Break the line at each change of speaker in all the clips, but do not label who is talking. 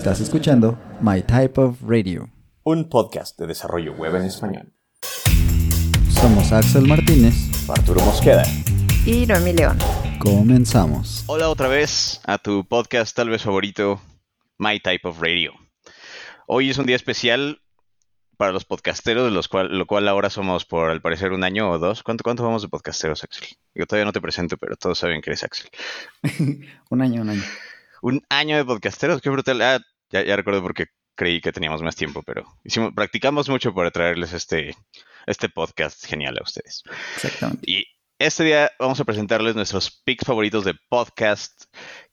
Estás escuchando My Type of Radio,
un podcast de desarrollo web en español.
Somos Axel Martínez,
Arturo Mosqueda
y Noemi León.
Comenzamos.
Hola otra vez a tu podcast tal vez favorito, My Type of Radio. Hoy es un día especial para los podcasteros, de los cual, lo cual ahora somos por al parecer un año o dos. ¿Cuánto, cuánto vamos de podcasteros, Axel? Yo todavía no te presento, pero todos saben que eres Axel.
un año, un año.
Un año de podcasteros, qué brutal. Ah, ya, ya recuerdo porque creí que teníamos más tiempo, pero hicimos, practicamos mucho para traerles este, este podcast genial a ustedes.
Exactamente.
Y este día vamos a presentarles nuestros picks favoritos de podcast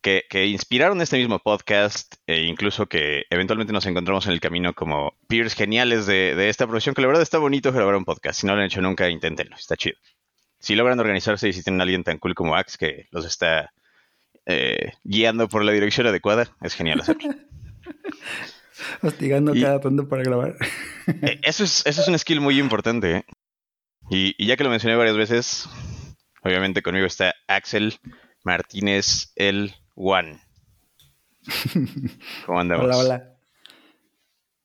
que, inspiraron este mismo podcast e incluso que eventualmente nos encontramos en el camino como peers geniales de, esta profesión, que la verdad está bonito grabar un podcast. Si no lo han hecho nunca, inténtenlo, está chido. Si logran organizarse y si tienen a alguien tan cool como Axe que los está eh, guiando por la dirección adecuada, es genial hacerlo.
Hostigando cada tanto para grabar.
E, eso es, eso es un skill muy importante. ¿eh? Y, ya que lo mencioné varias veces, obviamente conmigo está Axel Martínez el One. ¿Cómo andamos?
Hola, hola.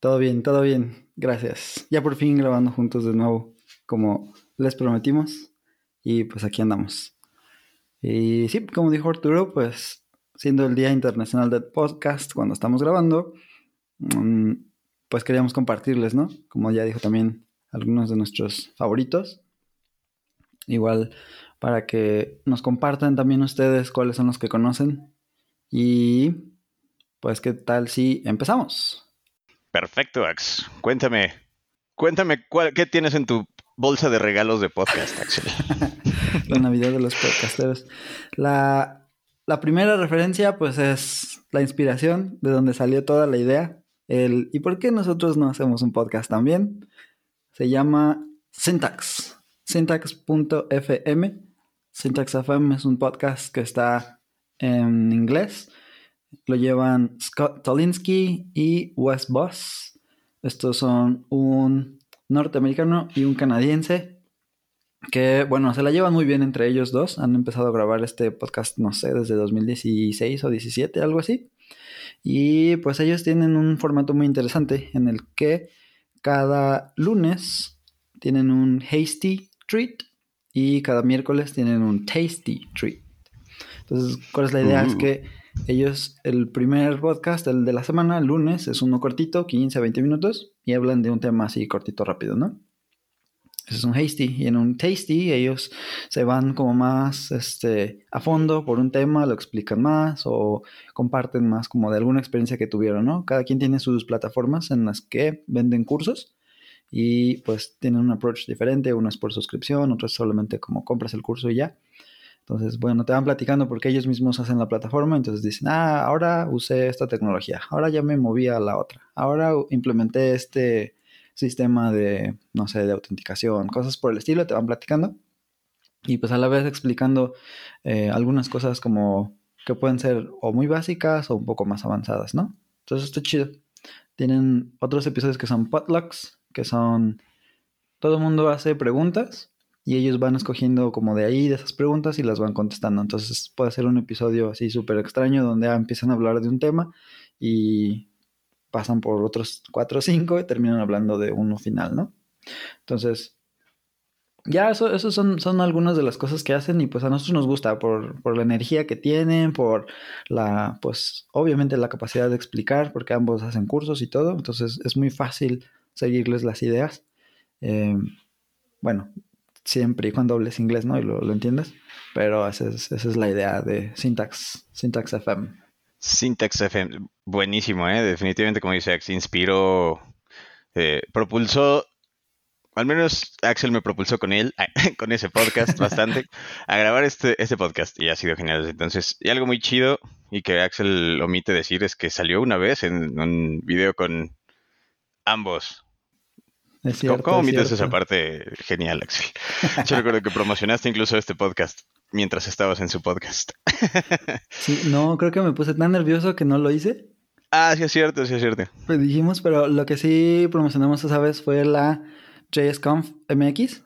Todo bien, todo bien. Gracias. Ya por fin grabando juntos de nuevo, como les prometimos. Y pues aquí andamos. Y sí, como dijo Arturo, pues siendo el Día Internacional del Podcast cuando estamos grabando, mm, pues queríamos compartirles, ¿no? Como ya dijo también algunos de nuestros favoritos. Igual para que nos compartan también ustedes cuáles son los que conocen. Y pues qué tal si empezamos.
Perfecto, Ax. Cuéntame, cuéntame cuál, qué tienes en tu bolsa de regalos de podcast, Axel.
la Navidad de los podcasteros. La, la, primera referencia, pues, es la inspiración de donde salió toda la idea. El ¿y por qué nosotros no hacemos un podcast también? Se llama Syntax. Syntax.fm. Syntax FM es un podcast que está en inglés. Lo llevan Scott Tolinsky y Wes Boss. Estos son un norteamericano y un canadiense que bueno, se la llevan muy bien entre ellos dos. Han empezado a grabar este podcast, no sé, desde 2016 o 17, algo así. Y pues ellos tienen un formato muy interesante en el que cada lunes tienen un hasty treat y cada miércoles tienen un tasty treat. Entonces, ¿cuál es la idea? Es uh. que ellos, el primer podcast, el de la semana, el lunes, es uno cortito, 15 a 20 minutos, y hablan de un tema así cortito, rápido, ¿no? Es un hasty. Y en un tasty ellos se van como más este, a fondo por un tema, lo explican más o comparten más como de alguna experiencia que tuvieron, ¿no? Cada quien tiene sus plataformas en las que venden cursos y pues tienen un approach diferente. Uno es por suscripción, otro es solamente como compras el curso y ya. Entonces, bueno, te van platicando porque ellos mismos hacen la plataforma, entonces dicen, ah, ahora usé esta tecnología, ahora ya me moví a la otra, ahora implementé este sistema de, no sé, de autenticación, cosas por el estilo, te van platicando. Y pues a la vez explicando eh, algunas cosas como que pueden ser o muy básicas o un poco más avanzadas, ¿no? Entonces está chido. Tienen otros episodios que son potlucks, que son todo el mundo hace preguntas y ellos van escogiendo como de ahí de esas preguntas y las van contestando. Entonces puede ser un episodio así súper extraño donde empiezan a hablar de un tema y pasan por otros cuatro o cinco y terminan hablando de uno final, ¿no? Entonces, ya eso, eso son, son algunas de las cosas que hacen y pues a nosotros nos gusta por, por, la energía que tienen, por la, pues obviamente la capacidad de explicar, porque ambos hacen cursos y todo, entonces es muy fácil seguirles las ideas. Eh, bueno, siempre y cuando hables inglés, ¿no? Y lo, lo entiendas, pero esa es, esa es la idea de Syntax, Syntax FM.
Syntax FM, buenísimo, ¿eh? Definitivamente, como dice Axel, inspiró, eh, propulsó, al menos Axel me propulsó con él, con ese podcast bastante, a grabar este, este podcast y ha sido genial. Entonces, y algo muy chido y que Axel omite decir es que salió una vez en un video con ambos. ¿Cómo, omites esa parte genial, Axel? Yo recuerdo que promocionaste incluso este podcast mientras estabas en su podcast.
sí, no, creo que me puse tan nervioso que no lo hice.
Ah, sí es cierto, sí es cierto.
Pues dijimos, pero lo que sí promocionamos esa vez fue la JSConf MX.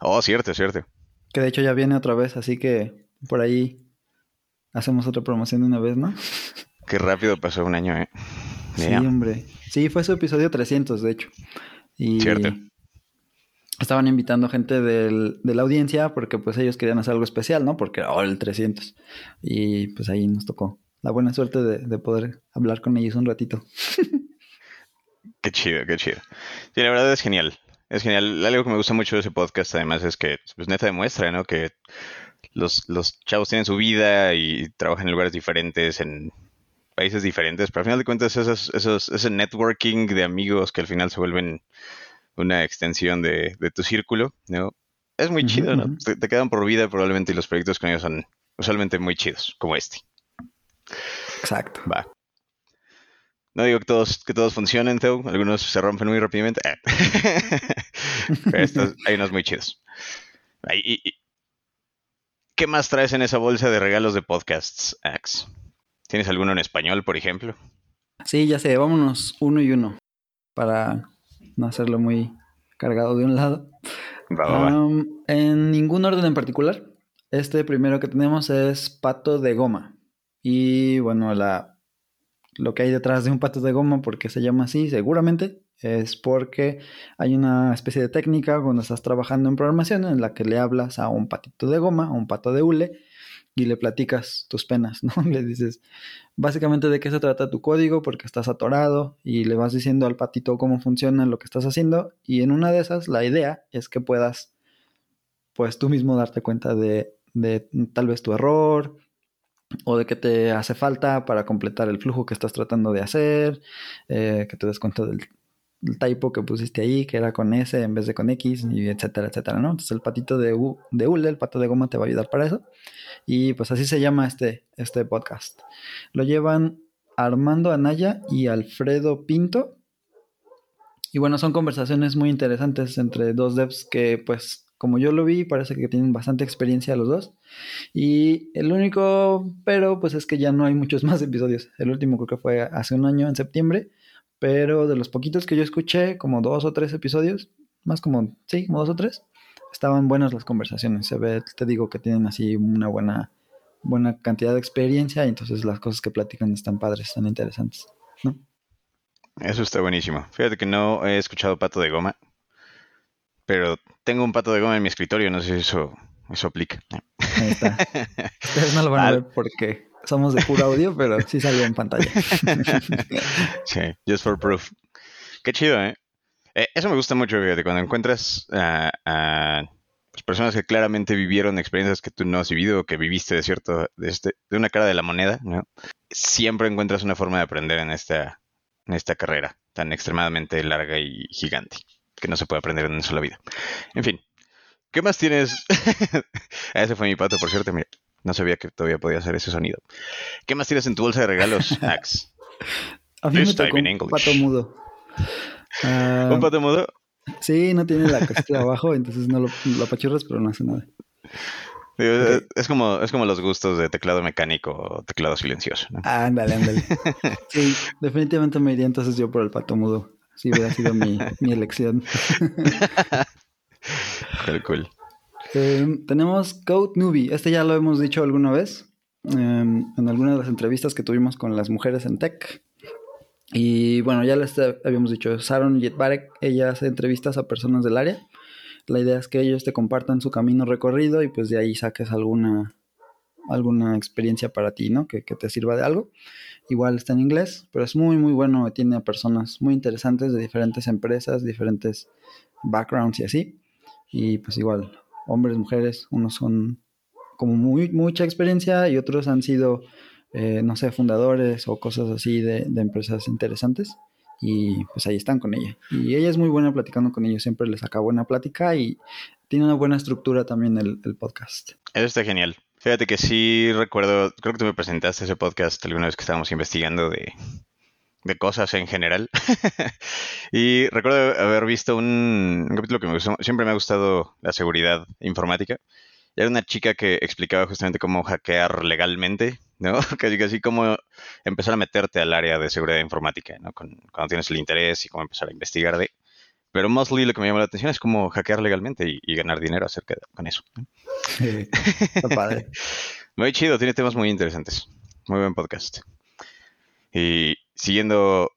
Oh, cierto, cierto.
Que de hecho ya viene otra vez, así que por ahí hacemos otra promoción de una vez, ¿no?
Qué rápido pasó un año, ¿eh?
Sí, hombre. Sí, fue su episodio 300, de hecho. Y
Cierto.
estaban invitando gente del- de la audiencia porque pues ellos querían hacer algo especial, ¿no? Porque era oh, el 300. Y pues ahí nos tocó la buena suerte de, de poder hablar con ellos un ratito.
Qué chido, qué chido. Sí, la verdad es genial. Es genial. Algo que me gusta mucho de ese podcast, además, es que, pues, neta demuestra, ¿no? Que los, los chavos tienen su vida y trabajan en lugares diferentes, en países diferentes, pero al final de cuentas, esos, esos, ese networking de amigos que al final se vuelven una extensión de, de tu círculo, ¿no? Es muy chido, ¿no? Te, te quedan por vida probablemente y los proyectos con ellos son usualmente muy chidos, como este.
Exacto.
Va. No digo que todos, que todos funcionen, Teo. Algunos se rompen muy rápidamente. Eh. Pero estos, hay unos muy chidos. Y- y- ¿Qué más traes en esa bolsa de regalos de podcasts, Ax? ¿Tienes alguno en español, por ejemplo?
Sí, ya sé, vámonos uno y uno para no hacerlo muy cargado de un lado.
Va, va, va.
En ningún orden en particular. Este primero que tenemos es pato de goma. Y bueno, la, lo que hay detrás de un pato de goma, porque se llama así, seguramente, es porque hay una especie de técnica cuando estás trabajando en programación en la que le hablas a un patito de goma, a un pato de hule, y le platicas tus penas, ¿no? Le dices básicamente de qué se trata tu código, porque estás atorado, y le vas diciendo al patito cómo funciona lo que estás haciendo, y en una de esas la idea es que puedas, pues tú mismo darte cuenta de, de tal vez tu error, o de que te hace falta para completar el flujo que estás tratando de hacer, eh, que te des cuenta del, del typo que pusiste ahí, que era con S en vez de con X, etcétera, etcétera, ¿no? Entonces el patito de, U, de hule, el pato de goma te va a ayudar para eso. Y pues así se llama este, este podcast. Lo llevan Armando Anaya y Alfredo Pinto. Y bueno, son conversaciones muy interesantes entre dos devs que pues como yo lo vi, parece que tienen bastante experiencia los dos. Y el único pero pues es que ya no hay muchos más episodios. El último creo que fue hace un año, en septiembre. Pero de los poquitos que yo escuché, como dos o tres episodios, más como, sí, como dos o tres, estaban buenas las conversaciones. Se ve, te digo que tienen así una buena, buena cantidad de experiencia y entonces las cosas que platican están padres, están interesantes. ¿no?
Eso está buenísimo. Fíjate que no he escuchado pato de goma, pero tengo un pato de goma en mi escritorio. No sé si eso, eso aplica.
Ahí está. Ustedes no lo van a ver porque somos de puro audio, pero sí salió en pantalla.
Sí, just for proof. Qué chido, ¿eh? Eh, eso me gusta mucho, fíjate, cuando encuentras a, pues, personas que claramente vivieron experiencias que tú no has vivido o que viviste de cierto, de, este, de una cara de la moneda, ¿no? Siempre encuentras una forma de aprender en esta, en esta carrera tan extremadamente larga y gigante que no se puede aprender en una sola vida. En fin, ¿qué más tienes? Ese fue mi pato, por cierto, mira, no sabía que todavía podía hacer ese sonido. ¿Qué más tienes en tu bolsa de regalos, Ax?
A mí
This
tocó un pato mudo. Ah,
¿Un pato mudo?
Sí, no tiene la cosita abajo, entonces no lo, lo apachurras, pero no hace nada.
Es como es como los gustos de teclado mecánico o teclado silencioso. ¿no?
Ándale, ándale. Sí, definitivamente me iría entonces yo por el pato mudo. Sí, hubiera sido mi, mi elección.
Cool, cool.
Eh, tenemos Code Newbie. Este ya lo hemos dicho alguna vez. eh, en alguna de las entrevistas que tuvimos con las mujeres en tech. Y bueno, ya les habíamos dicho, Sharon Yetbarek, ella hace entrevistas a personas del área. La idea es que ellos te compartan su camino recorrido y pues de ahí saques alguna, alguna experiencia para ti, ¿no? Que, que te sirva de algo. Igual está en inglés, pero es muy, muy bueno. Tiene a personas muy interesantes de diferentes empresas, diferentes backgrounds y así. Y pues igual, hombres, mujeres, unos son como muy, mucha experiencia y otros han sido, eh, no sé, fundadores o cosas así de, de empresas interesantes. Y pues ahí están con ella. Y ella es muy buena platicando con ellos, siempre les saca buena plática y tiene una buena estructura también el, el podcast.
Eso está genial. Fíjate que sí recuerdo, creo que tú me presentaste ese podcast alguna vez que estábamos investigando de, de cosas en general. y recuerdo haber visto un, un capítulo que me gustó, siempre me ha gustado la seguridad informática. Y era una chica que explicaba justamente cómo hackear legalmente, ¿no? Casi casi cómo empezar a meterte al área de seguridad informática, ¿no? Con- cuando tienes el interés y cómo empezar a investigar de... Pero mostly lo que me llamó la atención es cómo hackear legalmente y, y ganar dinero acerca de, con eso.
Está padre.
Muy chido, tiene temas muy interesantes. Muy buen podcast. Y siguiendo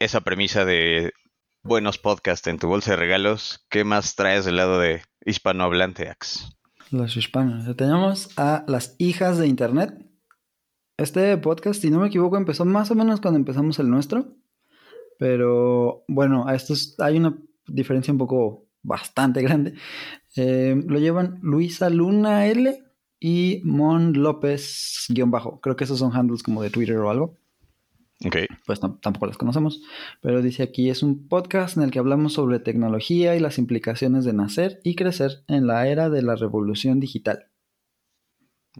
esa premisa de buenos podcasts en tu bolsa de regalos, ¿qué más traes del lado de hispanohablante, Ax?
Los hispanos. Tenemos a las hijas de Internet. Este podcast, si no me equivoco, empezó más o menos cuando empezamos el nuestro. Pero bueno, a estos hay una diferencia un poco bastante grande. Eh, lo llevan Luisa Luna L y Mon López guion bajo. Creo que esos son handles como de Twitter o algo.
Ok.
Pues no, tampoco las conocemos. Pero dice aquí, es un podcast en el que hablamos sobre tecnología y las implicaciones de nacer y crecer en la era de la revolución digital.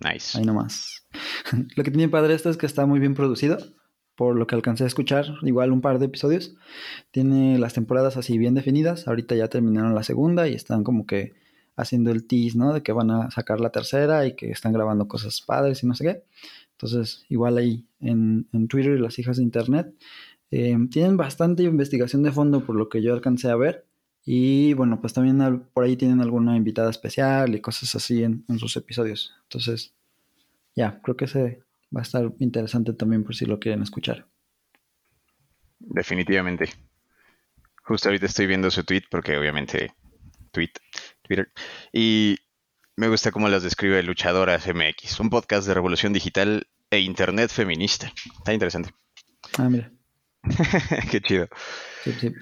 Nice.
Ahí nomás. lo que tiene padre esto es que está muy bien producido. Por lo que alcancé a escuchar, igual un par de episodios. Tiene las temporadas así bien definidas. Ahorita ya terminaron la segunda y están como que haciendo el tease, ¿no? De que van a sacar la tercera y que están grabando cosas padres y no sé qué. Entonces, igual ahí en, Twitter y las hijas de Internet. eh, tienen bastante investigación de fondo por lo que yo alcancé a ver. Y bueno, pues también por ahí tienen alguna invitada especial y cosas así en, sus episodios. Entonces, ya, creo que ese va a estar interesante también por si lo quieren escuchar.
Definitivamente. Justo ahorita estoy viendo su tweet porque obviamente tweet, Twitter. Y me gusta cómo las describe Luchadoras MX, un podcast de revolución digital e internet feminista. Está interesante.
Ah, mira.
Qué chido.
Sí, sí.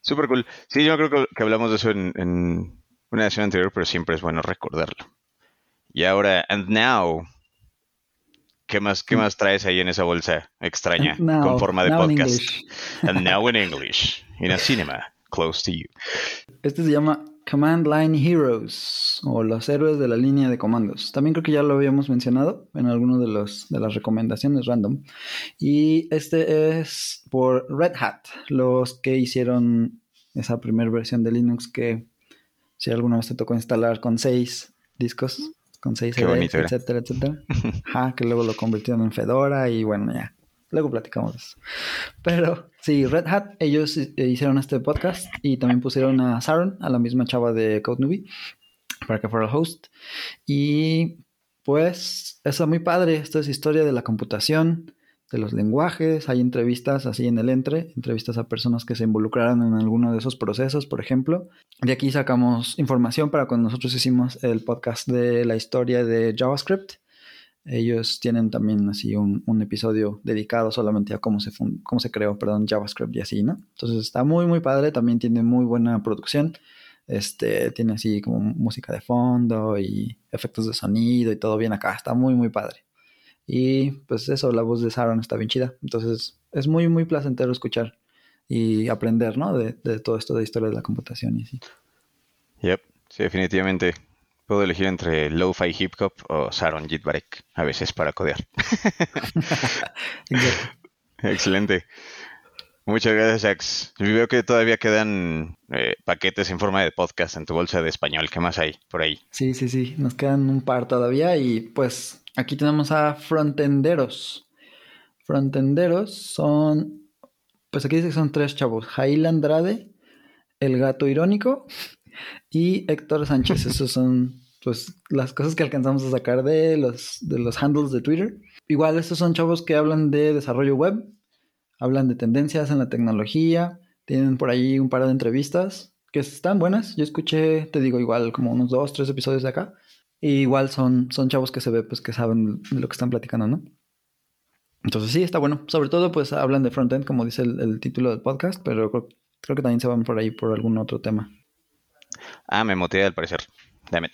Súper cool. Sí, yo creo que, hablamos de eso en, en una edición anterior, pero siempre es bueno recordarlo. Y ahora, and now, ¿qué más, qué más traes ahí en esa bolsa extraña
And now-
con forma de podcast?
English.
And now in English, in a cinema close to you.
Este se llama Command Line Heroes o los héroes de la línea de comandos. También creo que ya lo habíamos mencionado en alguno de los de las recomendaciones random. Y este es por Red Hat, los que hicieron esa primera versión de Linux que si alguna vez te tocó instalar con seis discos, con seis
Qué
CDs,
bonito era.
etcétera, etcétera. Ajá, que luego lo convirtieron en Fedora y bueno, ya. Luego platicamos de eso. Pero sí, Red Hat, ellos eh, hicieron este podcast y también pusieron a Sharon, a la misma chava de Code Newbie, para que fuera el host. Y pues, eso es muy padre. Esto es historia de la computación, de los lenguajes. Hay entrevistas así en el entre, entrevistas a personas que se involucraron en alguno de esos procesos, por ejemplo. De aquí sacamos información para cuando nosotros hicimos el podcast de la historia de JavaScript. Ellos tienen también así un, un episodio dedicado solamente a cómo se, cómo se creó perdón, JavaScript y así, ¿no? Entonces está muy, muy padre. También tiene muy buena producción. Este, tiene así como música de fondo y efectos de sonido y todo bien acá. Está muy, muy padre. Y pues eso, la voz de Sharon está bien chida. Entonces es muy, muy placentero escuchar y aprender, ¿no? De, de todo esto de historia de la computación y así.
Yep, sí, definitivamente. Puedo elegir entre Lo-Fi Hip Hop o Saron Jitbarek, a veces para codear. Excelente. Muchas gracias, Jax. Veo que todavía quedan eh, paquetes en forma de podcast en tu bolsa de español. ¿Qué más hay por ahí?
Sí, sí, sí. Nos quedan un par todavía y pues aquí tenemos a frontenderos. Frontenderos son, pues aquí dice que son tres chavos. Jail Andrade, El Gato Irónico y Héctor Sánchez. Esos son pues las cosas que alcanzamos a sacar de los, de los handles de Twitter. Igual estos son chavos que hablan de desarrollo web, hablan de tendencias en la tecnología, tienen por ahí un par de entrevistas que están buenas. Yo escuché, te digo, igual como unos dos, tres episodios de acá. Y igual son, son chavos que se ve pues que saben de lo que están platicando, ¿no? Entonces sí, está bueno. Sobre todo pues hablan de frontend, como dice el, título del podcast, pero creo, creo que también se van por ahí por algún otro tema.
Ah, me moteé al parecer. Damn.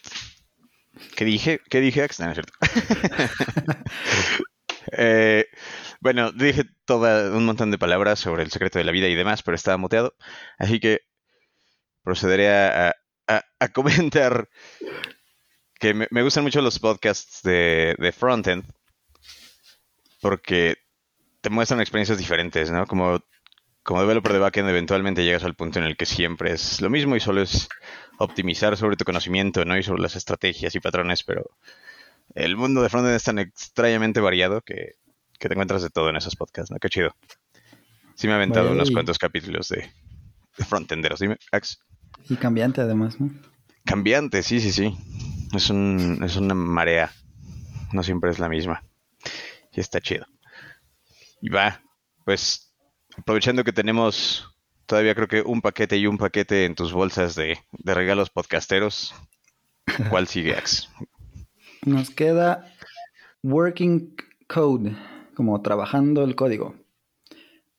¿Qué dije? ¿Qué dije? No. Eh, bueno, dije todo un montón de palabras sobre el secreto de la vida y demás, pero estaba muteado. Así que procederé a- a comentar que me, me gustan mucho los podcasts de, de frontend porque te muestran experiencias diferentes, ¿no? Como, como developer de backend eventualmente llegas al punto en el que siempre es lo mismo y solo es optimizar sobre tu conocimiento, ¿no? Y sobre las estrategias y patrones, pero el mundo de frontend es tan extrañamente variado que, que te encuentras de todo en esos podcasts, ¿no? Qué chido. Sí me he aventado
Vaya,
unos
y-
cuantos capítulos de, de frontenderos. Dime, Ax.
Y cambiante además, ¿no?
Cambiante, sí, sí, sí. Es, un, es una marea. No siempre es la misma. Y está chido. Y va, pues aprovechando que tenemos todavía creo que un paquete y un paquete en tus bolsas de, de regalos podcasteros, ¿cuál sigue, Ax?
Nos queda Working Code, como trabajando el código.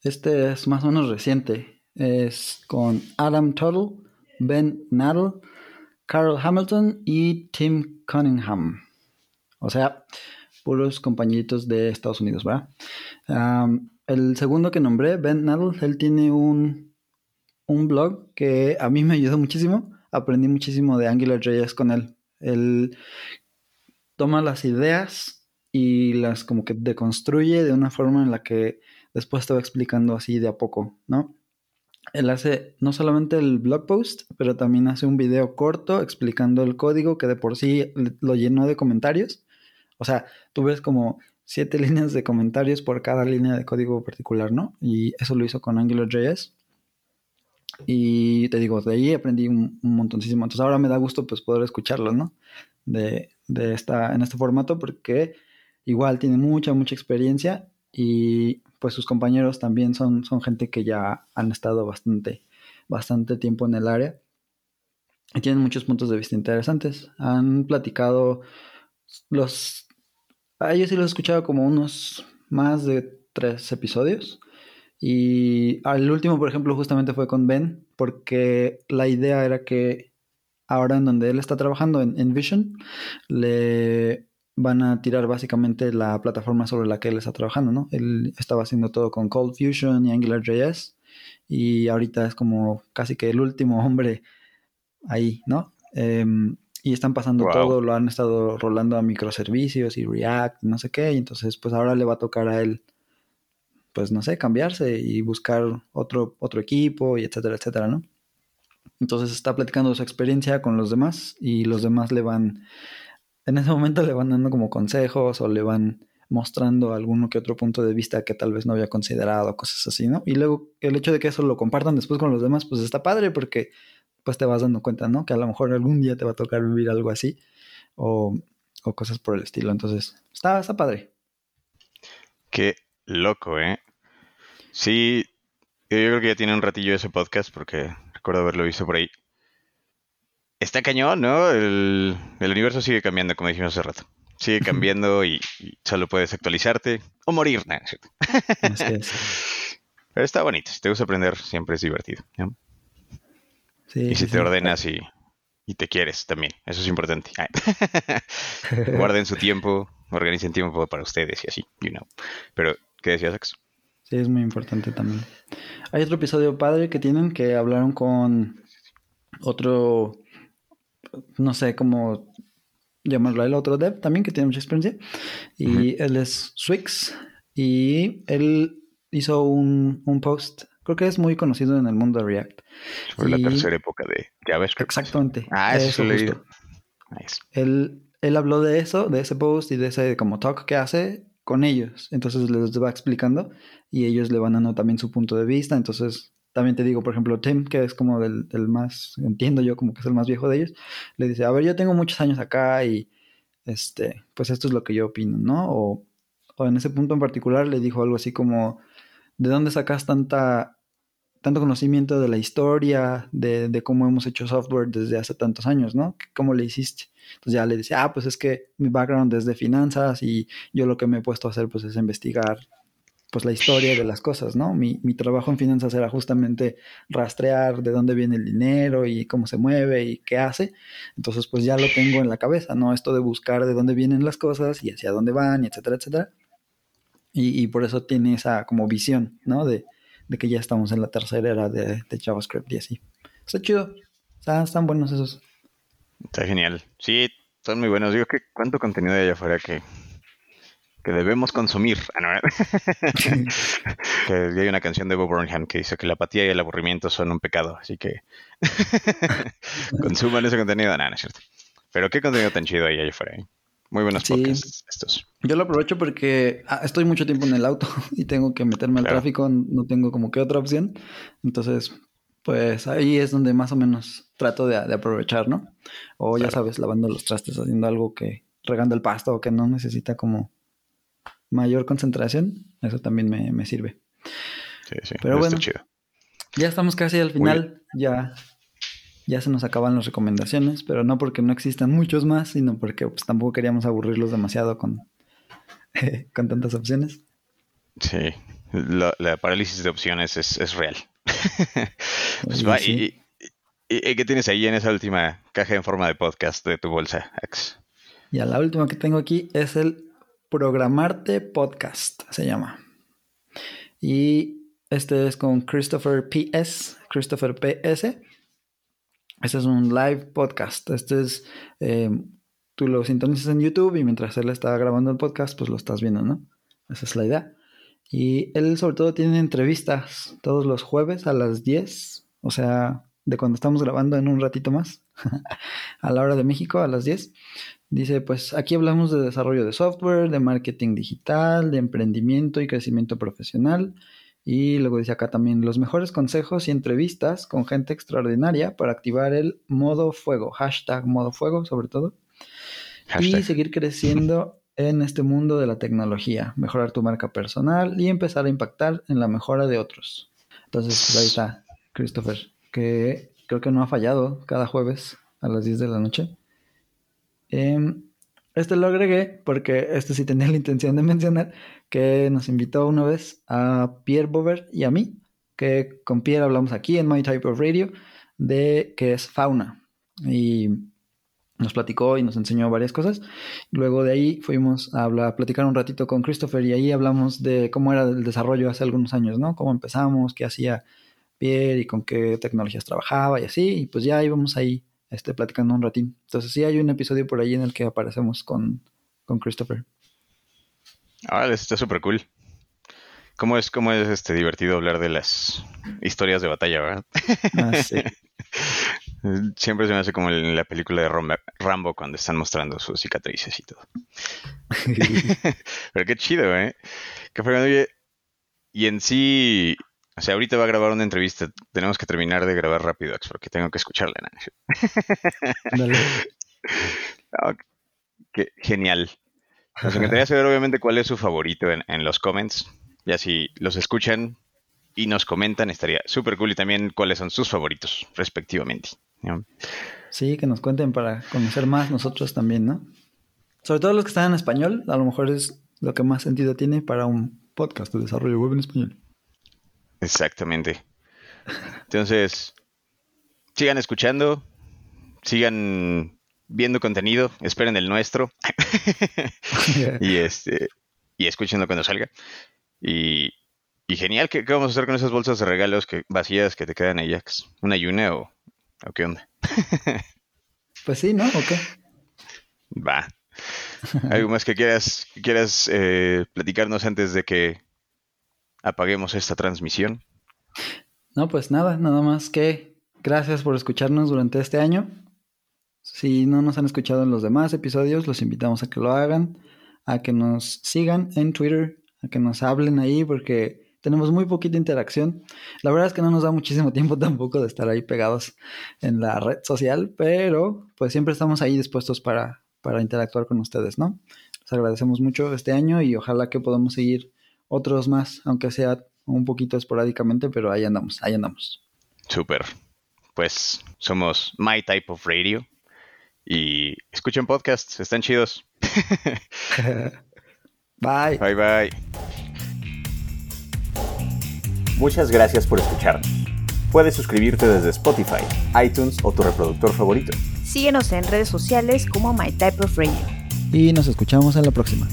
Este es más o menos reciente. Es con Adam Tuttle, Ben Nadel, Carol Hamilton y Tim Cunningham. O sea, puros compañeritos de Estados Unidos, ¿verdad? El segundo que nombré, Ben Nadel, él tiene un, un blog que a mí me ayudó muchísimo. Aprendí muchísimo de AngularJS con él. Él toma las ideas y las como que deconstruye de una forma en la que después te va explicando así de a poco, ¿no? Él hace no solamente el blog post, pero también hace un video corto explicando el código que de por sí lo llenó de comentarios. O sea, tú ves como siete líneas de comentarios por cada línea de código particular, ¿no? Y eso lo hizo con AngularJS. Y te digo, de ahí aprendí un, un montoncísimo. Entonces ahora me da gusto pues poder escucharlo, ¿no? De, de esta, en este formato porque igual tiene mucha, mucha experiencia y pues sus compañeros también son, son gente que ya han estado bastante, bastante tiempo en el área y tienen muchos puntos de vista interesantes. Han platicado los... Ellos sí los he escuchado como unos más de tres episodios. Y el último, por ejemplo, justamente fue con Ben, porque la idea era que ahora en donde él está trabajando, en, en Vision, le van a tirar básicamente la plataforma sobre la que él está trabajando, ¿no? Él estaba haciendo todo con Cold Fusion y AngularJS y ahorita es como casi que el último hombre ahí, ¿no? Em, y están pasando
Wow.
todo, lo han estado rolando a microservicios y React, no sé qué, y entonces pues ahora le va a tocar a él, pues no sé, cambiarse y buscar otro, otro equipo y etcétera, etcétera, ¿no? Entonces está platicando su experiencia con los demás y los demás le van, en ese momento le van dando como consejos o le van mostrando alguno que otro punto de vista que tal vez no había considerado, cosas así, ¿no? Y luego el hecho de que eso lo compartan después con los demás, pues está padre porque pues te vas dando cuenta, ¿no? Que a lo mejor algún día te va a tocar vivir algo así o, o cosas por el estilo. Entonces, está, está padre.
Qué loco, ¿eh? Sí, yo creo que ya tiene un ratillo ese podcast porque recuerdo haberlo visto por ahí. Está cañón, ¿no? El, el universo sigue cambiando, como dijimos hace rato. Sigue cambiando y, y solo puedes actualizarte o morir, ¿no?
Así es.
Pero está bonito. Si te gusta aprender, siempre es divertido. ¿no?
Sí,
Y si te ordenas y, y te quieres también. Eso es importante. Guarden su tiempo, organicen tiempo para ustedes y así, you know. Pero, ¿qué decías, Ax?
Sí, es muy importante también. Hay otro episodio padre que tienen que hablaron con otro, no sé cómo llamarlo, el otro dev también que tiene mucha experiencia. Y él es Swix y él hizo un, un post, creo que es muy conocido en el mundo de React.
Sobre
Y-
la tercera época de JavaScript.
Exactamente.
Ah, eso, lo he leído. Nice.
Él, él habló de eso, de ese post y de ese como talk que hace con ellos. Entonces les va explicando y ellos le van dando también su punto de vista. Entonces también te digo, por ejemplo, Tim, que es como del, del más, entiendo yo como que es el más viejo de ellos, le dice, a ver, yo tengo muchos años acá y este, pues esto es lo que yo opino, ¿no? O, o en ese punto en particular le dijo algo así como, ¿de dónde sacas tanta tanto conocimiento de la historia, de, de cómo hemos hecho software desde hace tantos años, ¿no? ¿Cómo le hiciste? Entonces ya le decía, ah, pues es que mi background es de finanzas y yo lo que me he puesto a hacer pues es investigar pues la historia de las cosas, ¿no? Mi, mi trabajo en finanzas era justamente rastrear de dónde viene el dinero y cómo se mueve y qué hace. Entonces pues ya lo tengo en la cabeza, ¿no? Esto de buscar de dónde vienen las cosas y hacia dónde van, y etcétera, etcétera. Y, y por eso tiene esa como visión, ¿no? De, de que ya estamos en la tercera era de, de JavaScript y así. Está chido. Está- están buenos esos.
Está genial. Sí, son muy buenos. Digo que cuánto contenido hay allá afuera que, que debemos consumir. Ah, no, que hay una canción de Bob Burnham que dice que la apatía y el aburrimiento son un pecado. Así que consuman ese contenido. No, no es cierto. Pero qué contenido tan chido hay allá afuera. ¿eh? Muy buenos
Sí.
podcasts estos.
Yo lo aprovecho porque ah, estoy mucho tiempo en el auto y tengo que meterme al tráfico, no tengo como que otra opción. Entonces, pues ahí es donde más o menos trato de, de aprovechar, ¿no? O ya sabes, lavando los trastes, haciendo algo que, regando el pasto o que no necesita como mayor concentración, eso también me, me sirve.
Sí, sí.
Pero
está
bueno.
chido.
Ya estamos casi al final. Ya, ya se nos acaban las recomendaciones, pero no porque no existan muchos más, sino porque pues, tampoco queríamos aburrirlos demasiado con, con tantas opciones.
Sí. La, la parálisis de opciones es, es real. pues
Oye,
va,
sí.
y, y- y qué tienes ahí en esa última caja en forma de podcast de tu bolsa, Ax?
Y a la última que tengo aquí es el Programarte Podcast, se llama. Y este es con Christopher P.S. Christopher P.S. Este es un live podcast. Este es, eh, tú lo sintonizas en YouTube y mientras él está grabando el podcast, pues lo estás viendo, ¿no? Esa es la idea. Y él sobre todo tiene entrevistas todos los jueves a las 10, o sea, de cuando estamos grabando en un ratito más, a la hora de México, a las 10. Dice, pues aquí hablamos de desarrollo de software, de marketing digital, de emprendimiento y crecimiento profesional. Y luego dice acá también los mejores consejos y entrevistas con gente extraordinaria para activar el modo fuego, hashtag modo fuego sobre todo,
Hashtag.
y seguir creciendo en este mundo de la tecnología, mejorar tu marca personal y empezar a impactar en la mejora de otros. Entonces, pues ahí está Christopher, que creo que no ha fallado cada jueves a las 10 de la noche. Em, este lo agregué porque este sí tenía la intención de mencionar que nos invitó una vez a Pierre Bover y a mí, que con Pierre hablamos aquí en My Type of Radio de qué es fauna. Y nos platicó y nos enseñó varias cosas. Luego de ahí fuimos a, hablar, platicar un ratito con Christopher y ahí hablamos de cómo era el desarrollo hace algunos años, ¿no? Cómo empezamos, qué hacía Pierre y con qué tecnologías trabajaba y así. Y pues ya íbamos ahí este, platicando un ratín. Entonces sí hay un episodio por ahí en el que aparecemos con, con Christopher.
Ah, está súper cool. ¿Cómo es, cómo es este divertido hablar de las historias de batalla, verdad?
Ah, sí.
Siempre se me hace como en la película de Rambo cuando están mostrando sus cicatrices y todo. Pero qué chido, ¿eh? Fregado, oye. Y en sí, o sea, ahorita va a grabar una entrevista. Tenemos que terminar de grabar rápido, porque tengo que escucharla. ¿no?
Dale.
Qué genial. Nos encantaría saber, obviamente, cuál es su favorito en, en los comments. Ya si los escuchan y nos comentan, estaría súper cool. Y también cuáles son sus favoritos, respectivamente. ¿no?
Sí, que nos cuenten para conocer más nosotros también, ¿no? Sobre todo los que están en español, a lo mejor es lo que más sentido tiene para un podcast de desarrollo web en español.
Exactamente. Entonces, sigan escuchando, sigan viendo contenido, esperen el nuestro y este y escúchenlo cuando salga. Y, y genial, ¿qué, qué vamos a hacer con esas bolsas de regalos que, vacías que te quedan ahí? ¿Una yuna o, o qué onda?
Pues sí, ¿no? ¿O qué?
Va. ¿Algo más que quieras, que quieras eh, platicarnos antes de que apaguemos esta transmisión?
No, pues nada, nada más que gracias por escucharnos durante este año. Si no nos han escuchado en los demás episodios, los invitamos a que lo hagan, a que nos sigan en Twitter, a que nos hablen ahí, porque tenemos muy poquita interacción. La verdad es que no nos da muchísimo tiempo tampoco de estar ahí pegados en la red social, pero pues siempre estamos ahí dispuestos para, para interactuar con ustedes, ¿no? Les agradecemos mucho este año y ojalá que podamos seguir otros más, aunque sea un poquito esporádicamente, pero ahí andamos, ahí andamos.
Súper. Pues somos My Type of Radio. Y escuchen podcasts, están chidos.
Bye.
Bye bye.
Muchas gracias por escucharnos. Puedes suscribirte desde Spotify, iTunes o tu reproductor favorito.
Síguenos en redes sociales como My Type of Radio.
Y nos escuchamos en la próxima.